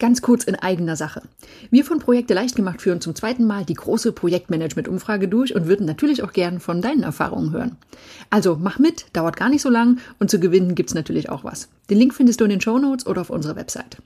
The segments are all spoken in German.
Ganz kurz in eigener Sache. Wir von Projekte leicht gemacht führen zum zweiten Mal die große Projektmanagement-Umfrage durch und würden natürlich auch gern von deinen Erfahrungen hören. Also mach mit, dauert gar nicht so lang und zu gewinnen gibt's natürlich auch was. Den Link findest du in den Show Notes oder auf unserer Website.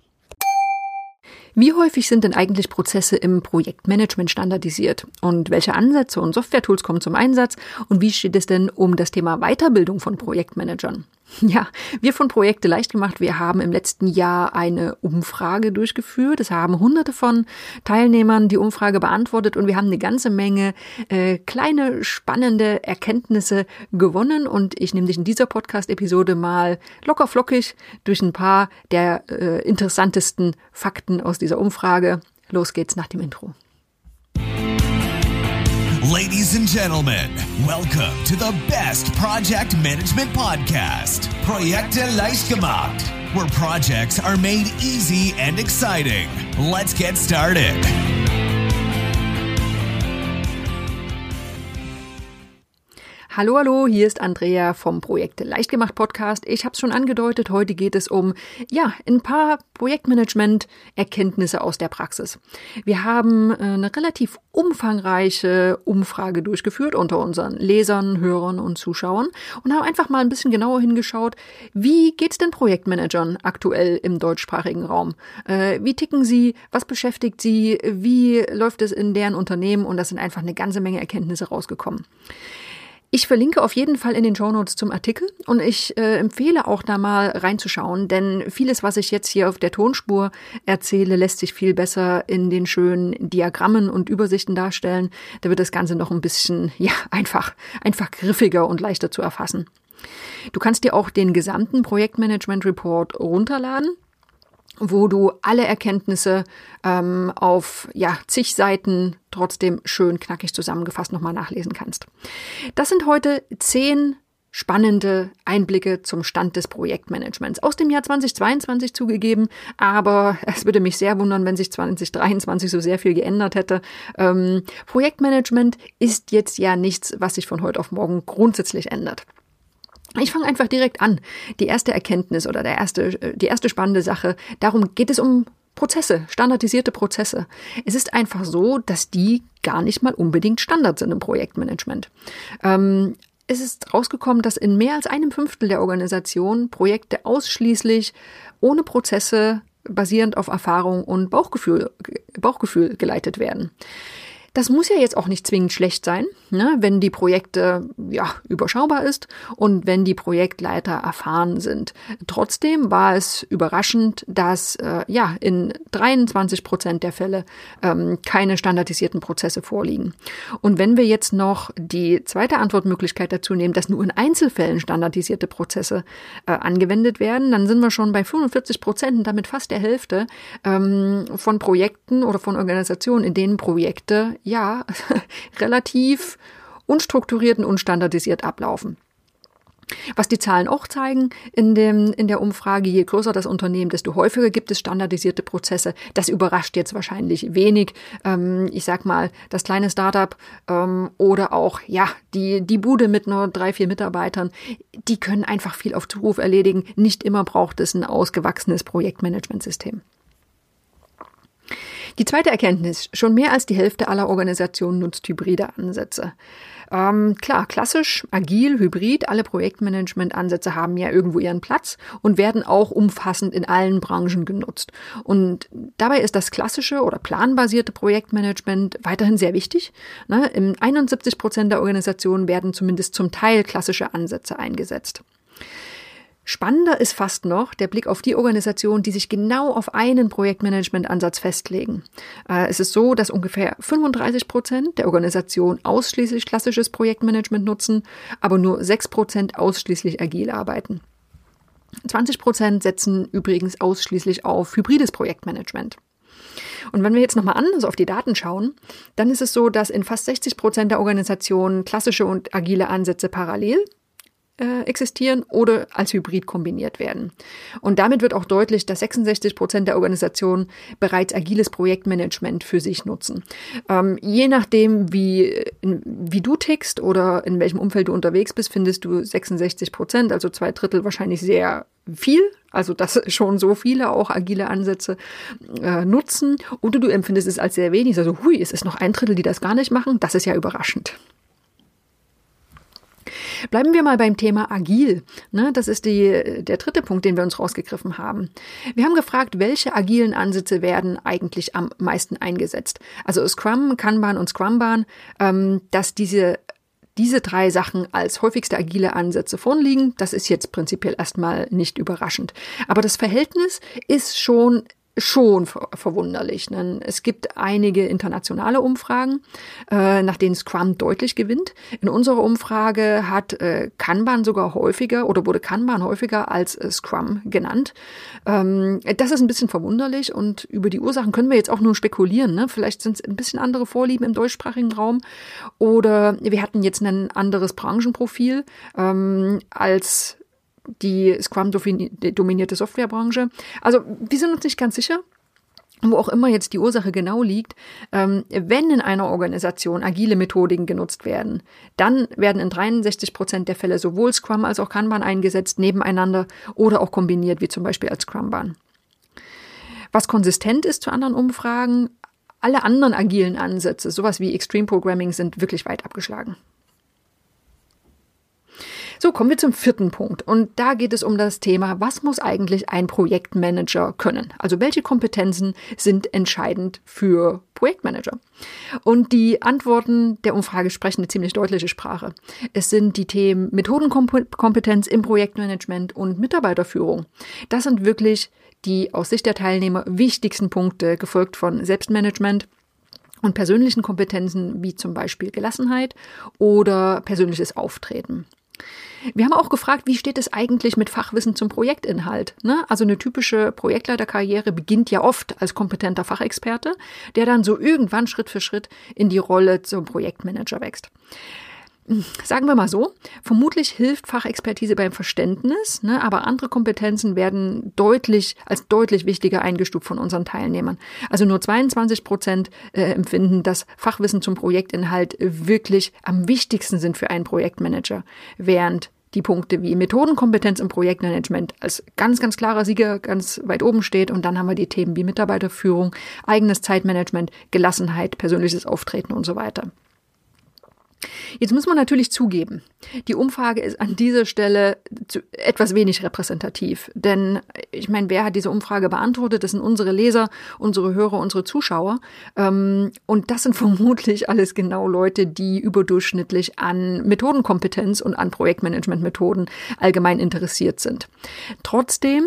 Wie häufig sind denn eigentlich Prozesse im Projektmanagement standardisiert? Und welche Ansätze und Software-Tools kommen zum Einsatz? Und wie steht es denn um das Thema Weiterbildung von Projektmanagern? Ja, wir von Projekte leicht gemacht. Wir haben im letzten Jahr eine Umfrage durchgeführt. Es haben hunderte von Teilnehmern die Umfrage beantwortet und wir haben eine ganze Menge äh, kleine, spannende Erkenntnisse gewonnen. Und ich nehme dich in dieser Podcast-Episode mal locker flockig durch ein paar der äh, interessantesten Fakten aus dieser Umfrage. Los geht's nach dem Intro. Ladies and gentlemen, welcome to the best project management podcast, Projekte where projects are made easy and exciting. Let's get started. Hallo, hallo, hier ist Andrea vom Projekte Leichtgemacht Podcast. Ich habe es schon angedeutet, heute geht es um, ja, ein paar Projektmanagement-Erkenntnisse aus der Praxis. Wir haben äh, eine relativ umfangreiche Umfrage durchgeführt unter unseren Lesern, Hörern und Zuschauern und haben einfach mal ein bisschen genauer hingeschaut, wie geht's denn Projektmanagern aktuell im deutschsprachigen Raum? Äh, wie ticken sie? Was beschäftigt sie? Wie läuft es in deren Unternehmen? Und das sind einfach eine ganze Menge Erkenntnisse rausgekommen. Ich verlinke auf jeden Fall in den Show Notes zum Artikel und ich äh, empfehle auch da mal reinzuschauen, denn vieles, was ich jetzt hier auf der Tonspur erzähle, lässt sich viel besser in den schönen Diagrammen und Übersichten darstellen. Da wird das Ganze noch ein bisschen, ja, einfach, einfach griffiger und leichter zu erfassen. Du kannst dir auch den gesamten Projektmanagement Report runterladen wo du alle Erkenntnisse ähm, auf ja, zig Seiten trotzdem schön knackig zusammengefasst nochmal nachlesen kannst. Das sind heute zehn spannende Einblicke zum Stand des Projektmanagements aus dem Jahr 2022 zugegeben, aber es würde mich sehr wundern, wenn sich 2023 so sehr viel geändert hätte. Ähm, Projektmanagement ist jetzt ja nichts, was sich von heute auf morgen grundsätzlich ändert. Ich fange einfach direkt an. Die erste Erkenntnis oder der erste, die erste spannende Sache, darum geht es um Prozesse, standardisierte Prozesse. Es ist einfach so, dass die gar nicht mal unbedingt Standard sind im Projektmanagement. Ähm, es ist rausgekommen, dass in mehr als einem Fünftel der Organisation Projekte ausschließlich ohne Prozesse basierend auf Erfahrung und Bauchgefühl, Bauchgefühl geleitet werden. Das muss ja jetzt auch nicht zwingend schlecht sein, ne, wenn die Projekte ja überschaubar ist und wenn die Projektleiter erfahren sind. Trotzdem war es überraschend, dass äh, ja in 23 Prozent der Fälle ähm, keine standardisierten Prozesse vorliegen. Und wenn wir jetzt noch die zweite Antwortmöglichkeit dazu nehmen, dass nur in Einzelfällen standardisierte Prozesse äh, angewendet werden, dann sind wir schon bei 45 Prozent und damit fast der Hälfte ähm, von Projekten oder von Organisationen, in denen Projekte ja, relativ unstrukturiert und unstandardisiert ablaufen. Was die Zahlen auch zeigen in, dem, in der Umfrage, je größer das Unternehmen, desto häufiger gibt es standardisierte Prozesse. Das überrascht jetzt wahrscheinlich wenig. Ähm, ich sag mal, das kleine Startup ähm, oder auch ja die, die Bude mit nur drei, vier Mitarbeitern, die können einfach viel auf Zuruf erledigen. Nicht immer braucht es ein ausgewachsenes Projektmanagementsystem. Die zweite Erkenntnis, schon mehr als die Hälfte aller Organisationen nutzt hybride Ansätze. Ähm, klar, klassisch, agil, hybrid, alle Projektmanagement-Ansätze haben ja irgendwo ihren Platz und werden auch umfassend in allen Branchen genutzt. Und dabei ist das klassische oder planbasierte Projektmanagement weiterhin sehr wichtig. Ne? In 71 Prozent der Organisationen werden zumindest zum Teil klassische Ansätze eingesetzt. Spannender ist fast noch der Blick auf die Organisationen, die sich genau auf einen Projektmanagement-Ansatz festlegen. Äh, es ist so, dass ungefähr 35 Prozent der Organisationen ausschließlich klassisches Projektmanagement nutzen, aber nur 6 Prozent ausschließlich agil arbeiten. 20 Prozent setzen übrigens ausschließlich auf hybrides Projektmanagement. Und wenn wir jetzt nochmal anders auf die Daten schauen, dann ist es so, dass in fast 60 Prozent der Organisationen klassische und agile Ansätze parallel äh, existieren oder als Hybrid kombiniert werden. Und damit wird auch deutlich, dass 66 Prozent der Organisationen bereits agiles Projektmanagement für sich nutzen. Ähm, je nachdem, wie, wie du tickst oder in welchem Umfeld du unterwegs bist, findest du 66 Prozent, also zwei Drittel wahrscheinlich sehr viel, also dass schon so viele auch agile Ansätze äh, nutzen, oder du empfindest es als sehr wenig, also hui, es ist noch ein Drittel, die das gar nicht machen, das ist ja überraschend. Bleiben wir mal beim Thema agil. Ne, das ist die, der dritte Punkt, den wir uns rausgegriffen haben. Wir haben gefragt, welche agilen Ansätze werden eigentlich am meisten eingesetzt. Also Scrum, Kanban und Scrumban, ähm, dass diese diese drei Sachen als häufigste agile Ansätze vorliegen. Das ist jetzt prinzipiell erstmal nicht überraschend. Aber das Verhältnis ist schon schon ver verwunderlich. Ne? Es gibt einige internationale Umfragen, äh, nach denen Scrum deutlich gewinnt. In unserer Umfrage hat äh, Kanban sogar häufiger oder wurde Kanban häufiger als äh, Scrum genannt. Ähm, das ist ein bisschen verwunderlich und über die Ursachen können wir jetzt auch nur spekulieren. Ne? Vielleicht sind es ein bisschen andere Vorlieben im deutschsprachigen Raum oder wir hatten jetzt ein anderes Branchenprofil ähm, als die Scrum-dominierte Softwarebranche. Also wir sind uns nicht ganz sicher, wo auch immer jetzt die Ursache genau liegt, ähm, wenn in einer Organisation agile Methodiken genutzt werden, dann werden in 63 Prozent der Fälle sowohl Scrum als auch Kanban eingesetzt, nebeneinander oder auch kombiniert, wie zum Beispiel als Scrumban. Was konsistent ist zu anderen Umfragen, alle anderen agilen Ansätze, sowas wie Extreme Programming, sind wirklich weit abgeschlagen. So, kommen wir zum vierten Punkt. Und da geht es um das Thema, was muss eigentlich ein Projektmanager können? Also welche Kompetenzen sind entscheidend für Projektmanager? Und die Antworten der Umfrage sprechen eine ziemlich deutliche Sprache. Es sind die Themen Methodenkompetenz im Projektmanagement und Mitarbeiterführung. Das sind wirklich die aus Sicht der Teilnehmer wichtigsten Punkte, gefolgt von Selbstmanagement und persönlichen Kompetenzen wie zum Beispiel Gelassenheit oder persönliches Auftreten. Wir haben auch gefragt, wie steht es eigentlich mit Fachwissen zum Projektinhalt? Ne? Also eine typische Projektleiterkarriere beginnt ja oft als kompetenter Fachexperte, der dann so irgendwann Schritt für Schritt in die Rolle zum Projektmanager wächst. Sagen wir mal so, vermutlich hilft Fachexpertise beim Verständnis, ne, aber andere Kompetenzen werden deutlich als deutlich wichtiger eingestuft von unseren Teilnehmern. Also nur 22 Prozent äh, empfinden, dass Fachwissen zum Projektinhalt wirklich am wichtigsten sind für einen Projektmanager, während die Punkte wie Methodenkompetenz im Projektmanagement als ganz, ganz klarer Sieger ganz weit oben steht. Und dann haben wir die Themen wie Mitarbeiterführung, eigenes Zeitmanagement, Gelassenheit, persönliches Auftreten und so weiter. Jetzt muss man natürlich zugeben, die Umfrage ist an dieser Stelle etwas wenig repräsentativ. Denn ich meine, wer hat diese Umfrage beantwortet? Das sind unsere Leser, unsere Hörer, unsere Zuschauer. Ähm, und das sind vermutlich alles genau Leute, die überdurchschnittlich an Methodenkompetenz und an Projektmanagementmethoden allgemein interessiert sind. Trotzdem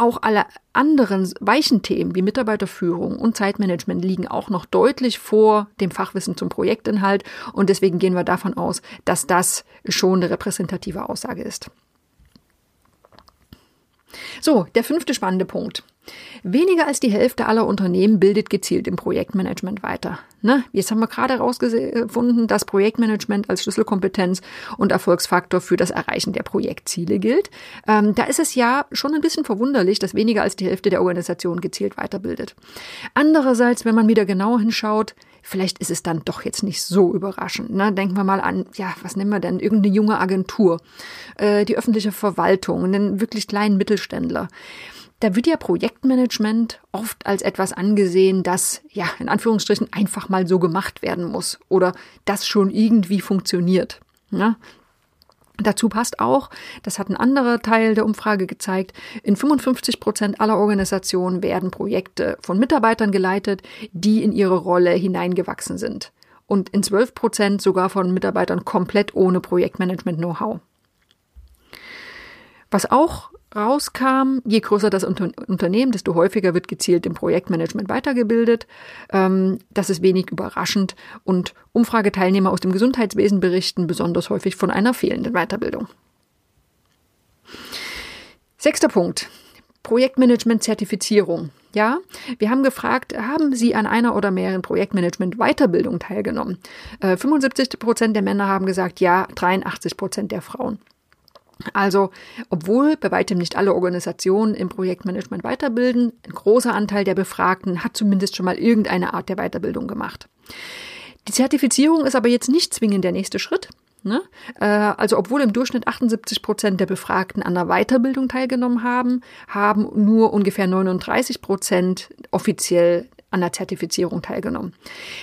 auch alle anderen weichen Themen wie Mitarbeiterführung und Zeitmanagement liegen auch noch deutlich vor dem Fachwissen zum Projektinhalt und deswegen gehen wir davon aus, dass das schon eine repräsentative Aussage ist. So, der fünfte spannende Punkt. Weniger als die Hälfte aller Unternehmen bildet gezielt im Projektmanagement weiter. Ne? Jetzt haben wir gerade herausgefunden, dass Projektmanagement als Schlüsselkompetenz und Erfolgsfaktor für das Erreichen der Projektziele gilt. Ähm, da ist es ja schon ein bisschen verwunderlich, dass weniger als die Hälfte der Organisation gezielt weiterbildet. Andererseits, wenn man wieder genauer hinschaut, vielleicht ist es dann doch jetzt nicht so überraschend. Ne? Denken wir mal an, ja, was nennen wir denn? Irgendeine junge Agentur, äh, die öffentliche Verwaltung, einen wirklich kleinen Mittelständler. Da wird ja Projektmanagement oft als etwas angesehen, das ja in Anführungsstrichen einfach mal so gemacht werden muss oder das schon irgendwie funktioniert. Ja, Dazu passt auch, das hat ein anderer Teil der Umfrage gezeigt, in 55 Prozent aller Organisationen werden Projekte von Mitarbeitern geleitet, die in ihre Rolle hineingewachsen sind. Und in 12 Prozent sogar von Mitarbeitern komplett ohne Projektmanagement-Know-how. Was auch rauskam, je größer das Unter Unternehmen, desto häufiger wird gezielt im Projektmanagement weitergebildet. Ähm, das ist wenig überraschend und Umfrageteilnehmer aus dem Gesundheitswesen berichten besonders häufig von einer fehlenden Weiterbildung. Sechster Punkt. Projektmanagement-Zertifizierung. Ja, wir haben gefragt, haben Sie an einer oder mehreren Projektmanagement-Weiterbildungen teilgenommen? Äh, 75 Prozent der Männer haben gesagt ja, 83 Prozent der Frauen. Also, obwohl bei weitem nicht alle Organisationen im Projektmanagement weiterbilden, ein großer Anteil der Befragten hat zumindest schon mal irgendeine Art der Weiterbildung gemacht. Die Zertifizierung ist aber jetzt nicht zwingend der nächste Schritt. Ne? Äh, also obwohl im Durchschnitt 78 Prozent der Befragten an der Weiterbildung teilgenommen haben, haben nur ungefähr 39 Prozent offiziell an der Zertifizierung teilgenommen.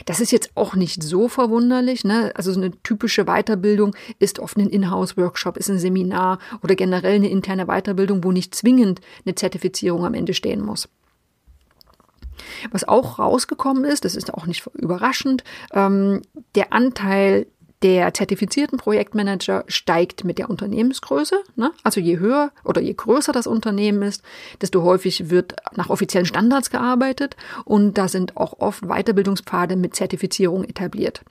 Das ist jetzt auch nicht so verwunderlich. Ne? Also so eine typische Weiterbildung ist oft ein Inhouse-Workshop, ist ein Seminar oder generell eine interne Weiterbildung, wo nicht zwingend eine Zertifizierung am Ende stehen muss. Was auch rausgekommen ist, das ist auch nicht überraschend, ähm, der Anteil der zertifizierten Projektmanager steigt mit der Unternehmensgröße. Ne? Also je höher oder je größer das Unternehmen ist, desto häufig wird nach offiziellen Standards gearbeitet und da sind auch oft Weiterbildungspfade mit Zertifizierung etabliert.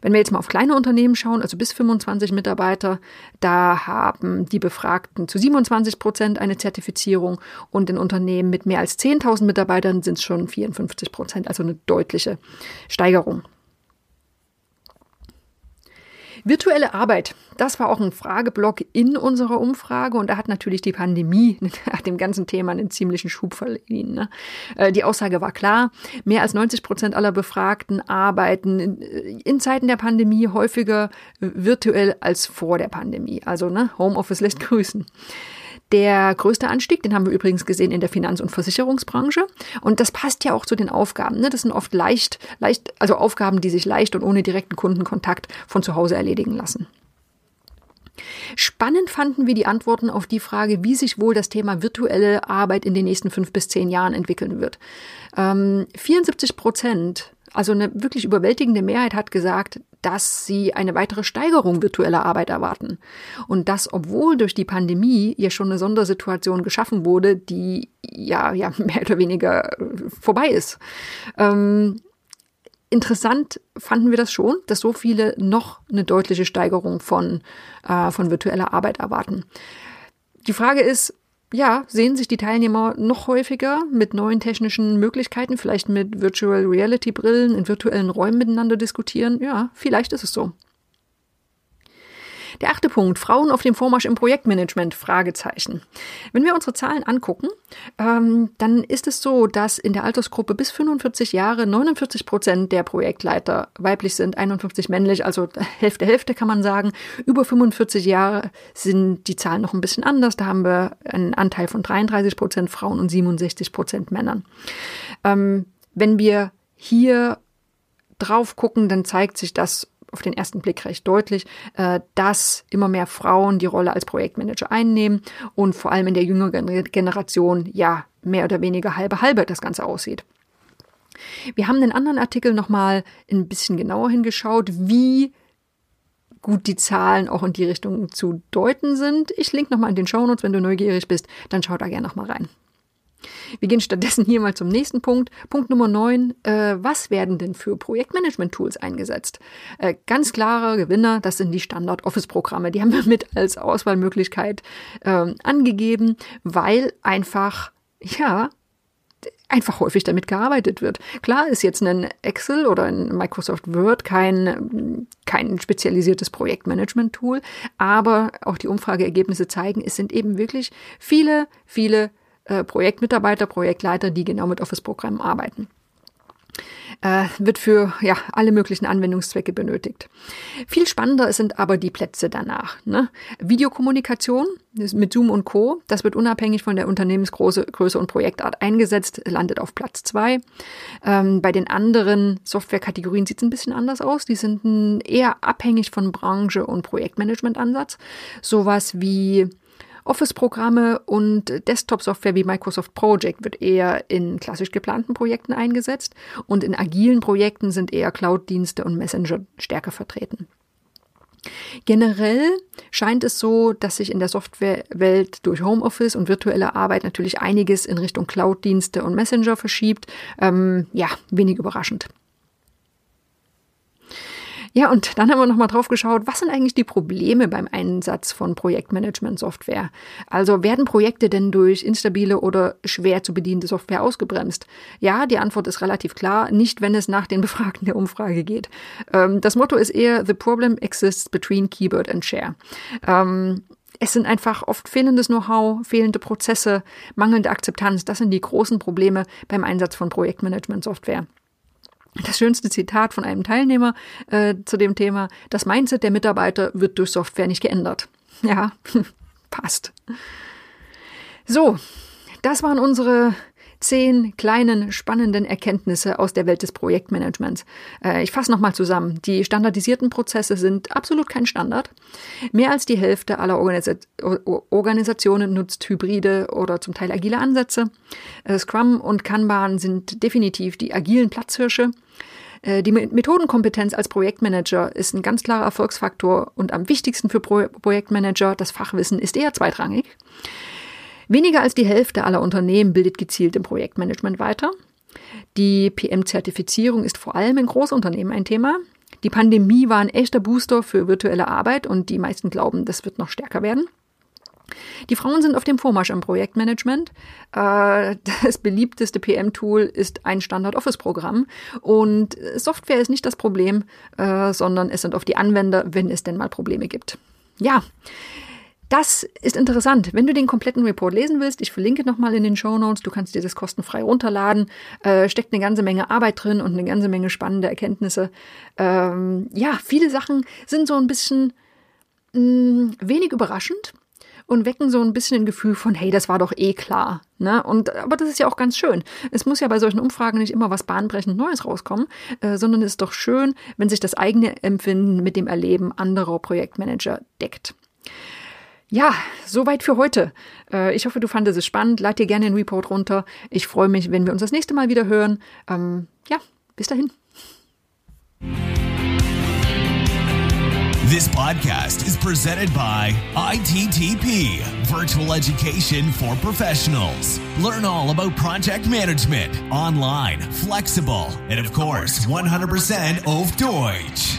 Wenn wir jetzt mal auf kleine Unternehmen schauen, also bis 25 Mitarbeiter, da haben die Befragten zu 27 Prozent eine Zertifizierung und in Unternehmen mit mehr als 10.000 Mitarbeitern sind es schon 54 Prozent, also eine deutliche Steigerung. Virtuelle Arbeit, das war auch ein Frageblock in unserer Umfrage und da hat natürlich die Pandemie dem ganzen Thema einen ziemlichen Schub verliehen. Ne? Äh, die Aussage war klar, mehr als 90 Prozent aller Befragten arbeiten in Zeiten der Pandemie häufiger virtuell als vor der Pandemie. Also ne, Homeoffice lässt grüßen. Der größte Anstieg, den haben wir übrigens gesehen in der Finanz- und Versicherungsbranche. Und das passt ja auch zu den Aufgaben. Ne? Das sind oft leicht, leicht, also Aufgaben, die sich leicht und ohne direkten Kundenkontakt von zu Hause erledigen lassen. Spannend fanden wir die Antworten auf die Frage, wie sich wohl das Thema virtuelle Arbeit in den nächsten fünf bis zehn Jahren entwickeln wird. Ähm, 74 Prozent also eine wirklich überwältigende Mehrheit hat gesagt, dass sie eine weitere Steigerung virtueller Arbeit erwarten. Und das, obwohl durch die Pandemie ja schon eine Sondersituation geschaffen wurde, die ja, ja mehr oder weniger äh, vorbei ist. Ähm, interessant fanden wir das schon, dass so viele noch eine deutliche Steigerung von, äh, von virtueller Arbeit erwarten. Die Frage ist, ja, sehen sich die Teilnehmer noch häufiger mit neuen technischen Möglichkeiten, vielleicht mit Virtual Reality Brillen in virtuellen Räumen miteinander diskutieren. Ja, vielleicht ist es so. Der achte Punkt, Frauen auf dem Vormarsch im Projektmanagement, Fragezeichen. Wenn wir unsere Zahlen angucken, ähm, dann ist es so, dass in der Altersgruppe bis 45 Jahre 49 Prozent der Projektleiter weiblich sind, 51 männlich, also Hälfte, Hälfte kann man sagen. Über 45 Jahre sind die Zahlen noch ein bisschen anders. Da haben wir einen Anteil von 33 Prozent Frauen und 67 Prozent Männern. Ähm, wenn wir hier drauf gucken, dann zeigt sich das auf den ersten Blick recht deutlich, äh, dass immer mehr Frauen die Rolle als Projektmanager einnehmen und vor allem in der jüngeren Generation ja mehr oder weniger halbe halbe das Ganze aussieht. Wir haben den anderen Artikel nochmal ein bisschen genauer hingeschaut, wie gut die Zahlen auch in die Richtung zu deuten sind. Ich link nochmal in den Shownotes, wenn du neugierig bist, dann schau da gerne nochmal rein. Wir gehen stattdessen hier mal zum nächsten Punkt. Punkt Nummer 9. Äh, was werden denn für Projektmanagement-Tools eingesetzt? Äh, ganz klare Gewinner, das sind die Standard-Office-Programme. Die haben wir mit als Auswahlmöglichkeit äh, angegeben, weil einfach, ja, einfach häufig damit gearbeitet wird. Klar ist jetzt ein Excel oder ein Microsoft Word kein, kein spezialisiertes Projektmanagement-Tool, aber auch die Umfrageergebnisse zeigen, es sind eben wirklich viele, viele äh, Projektmitarbeiter, Projektleiter, die genau mit Office-Programmen arbeiten. Äh, wird für ja, alle möglichen Anwendungszwecke benötigt. Viel spannender sind aber die Plätze danach. Ne? Videokommunikation mit Zoom und Co., das wird unabhängig von der Unternehmensgröße Größe und Projektart eingesetzt, landet auf Platz zwei. Ähm, bei den anderen Softwarekategorien sieht es ein bisschen anders aus. Die sind eher abhängig von Branche und Projektmanagement-Ansatz. Sowas wie Office-Programme und Desktop-Software wie Microsoft Project wird eher in klassisch geplanten Projekten eingesetzt und in agilen Projekten sind eher Cloud-Dienste und Messenger stärker vertreten. Generell scheint es so, dass sich in der Softwarewelt durch Homeoffice und virtuelle Arbeit natürlich einiges in Richtung Cloud-Dienste und Messenger verschiebt. Ähm, ja, wenig überraschend. Ja, und dann haben wir nochmal drauf geschaut, was sind eigentlich die Probleme beim Einsatz von Projektmanagement-Software? Also werden Projekte denn durch instabile oder schwer zu bedienende Software ausgebremst? Ja, die Antwort ist relativ klar, nicht wenn es nach den Befragten der Umfrage geht. Ähm, das Motto ist eher The problem exists between keyboard and share. Ähm, es sind einfach oft fehlendes Know-how, fehlende Prozesse, mangelnde Akzeptanz. Das sind die großen Probleme beim Einsatz von Projektmanagement-Software. Das schönste Zitat von einem Teilnehmer äh, zu dem Thema, das Mindset der Mitarbeiter wird durch Software nicht geändert. Ja, passt. So, das waren unsere zehn kleinen spannenden Erkenntnisse aus der Welt des Projektmanagements. Äh, ich fasse nochmal zusammen. Die standardisierten Prozesse sind absolut kein Standard. Mehr als die Hälfte aller Organisa Organisationen nutzt hybride oder zum Teil agile Ansätze. Äh, Scrum und Kanban sind definitiv die agilen Platzhirsche. Äh, die Methodenkompetenz als Projektmanager ist ein ganz klarer Erfolgsfaktor und am wichtigsten für Pro Projektmanager, das Fachwissen ist eher zweitrangig. Weniger als die Hälfte aller Unternehmen bildet gezielt im Projektmanagement weiter. Die PM-Zertifizierung ist vor allem in Großunternehmen ein Thema. Die Pandemie war ein echter Booster für virtuelle Arbeit und die meisten glauben, das wird noch stärker werden. Die Frauen sind auf dem Vormarsch im Projektmanagement. Äh, das beliebteste PM-Tool ist ein Standard-Office-Programm und Software ist nicht das Problem, äh, sondern es sind oft die Anwender, wenn es denn mal Probleme gibt. Ja, das ist interessant. Wenn du den kompletten Report lesen willst, ich verlinke nochmal in den Show Notes, du kannst dir das kostenfrei runterladen. Äh, steckt eine ganze Menge Arbeit drin und eine ganze Menge spannende Erkenntnisse. Ähm, ja, viele Sachen sind so ein bisschen mh, mm, wenig überraschend und wecken so ein bisschen ein Gefühl von, hey, das war doch eh klar. Ne? Und, aber das ist ja auch ganz schön. Es muss ja bei solchen Umfragen nicht immer was bahnbrechend Neues rauskommen, äh, sondern es ist doch schön, wenn sich das eigene Empfinden mit dem Erleben anderer Projektmanager deckt. Ja, soweit für heute. Äh, ich hoffe, du fandest es spannend. Lad dir gerne den Report runter. Ich freue mich, wenn wir uns das nächste Mal wieder hören. Ähm, ja, bis dahin. This podcast is presented by ITTP, Virtual Education for Professionals. Learn all about project management, online, flexible, and of course, 100% auf Deutsch.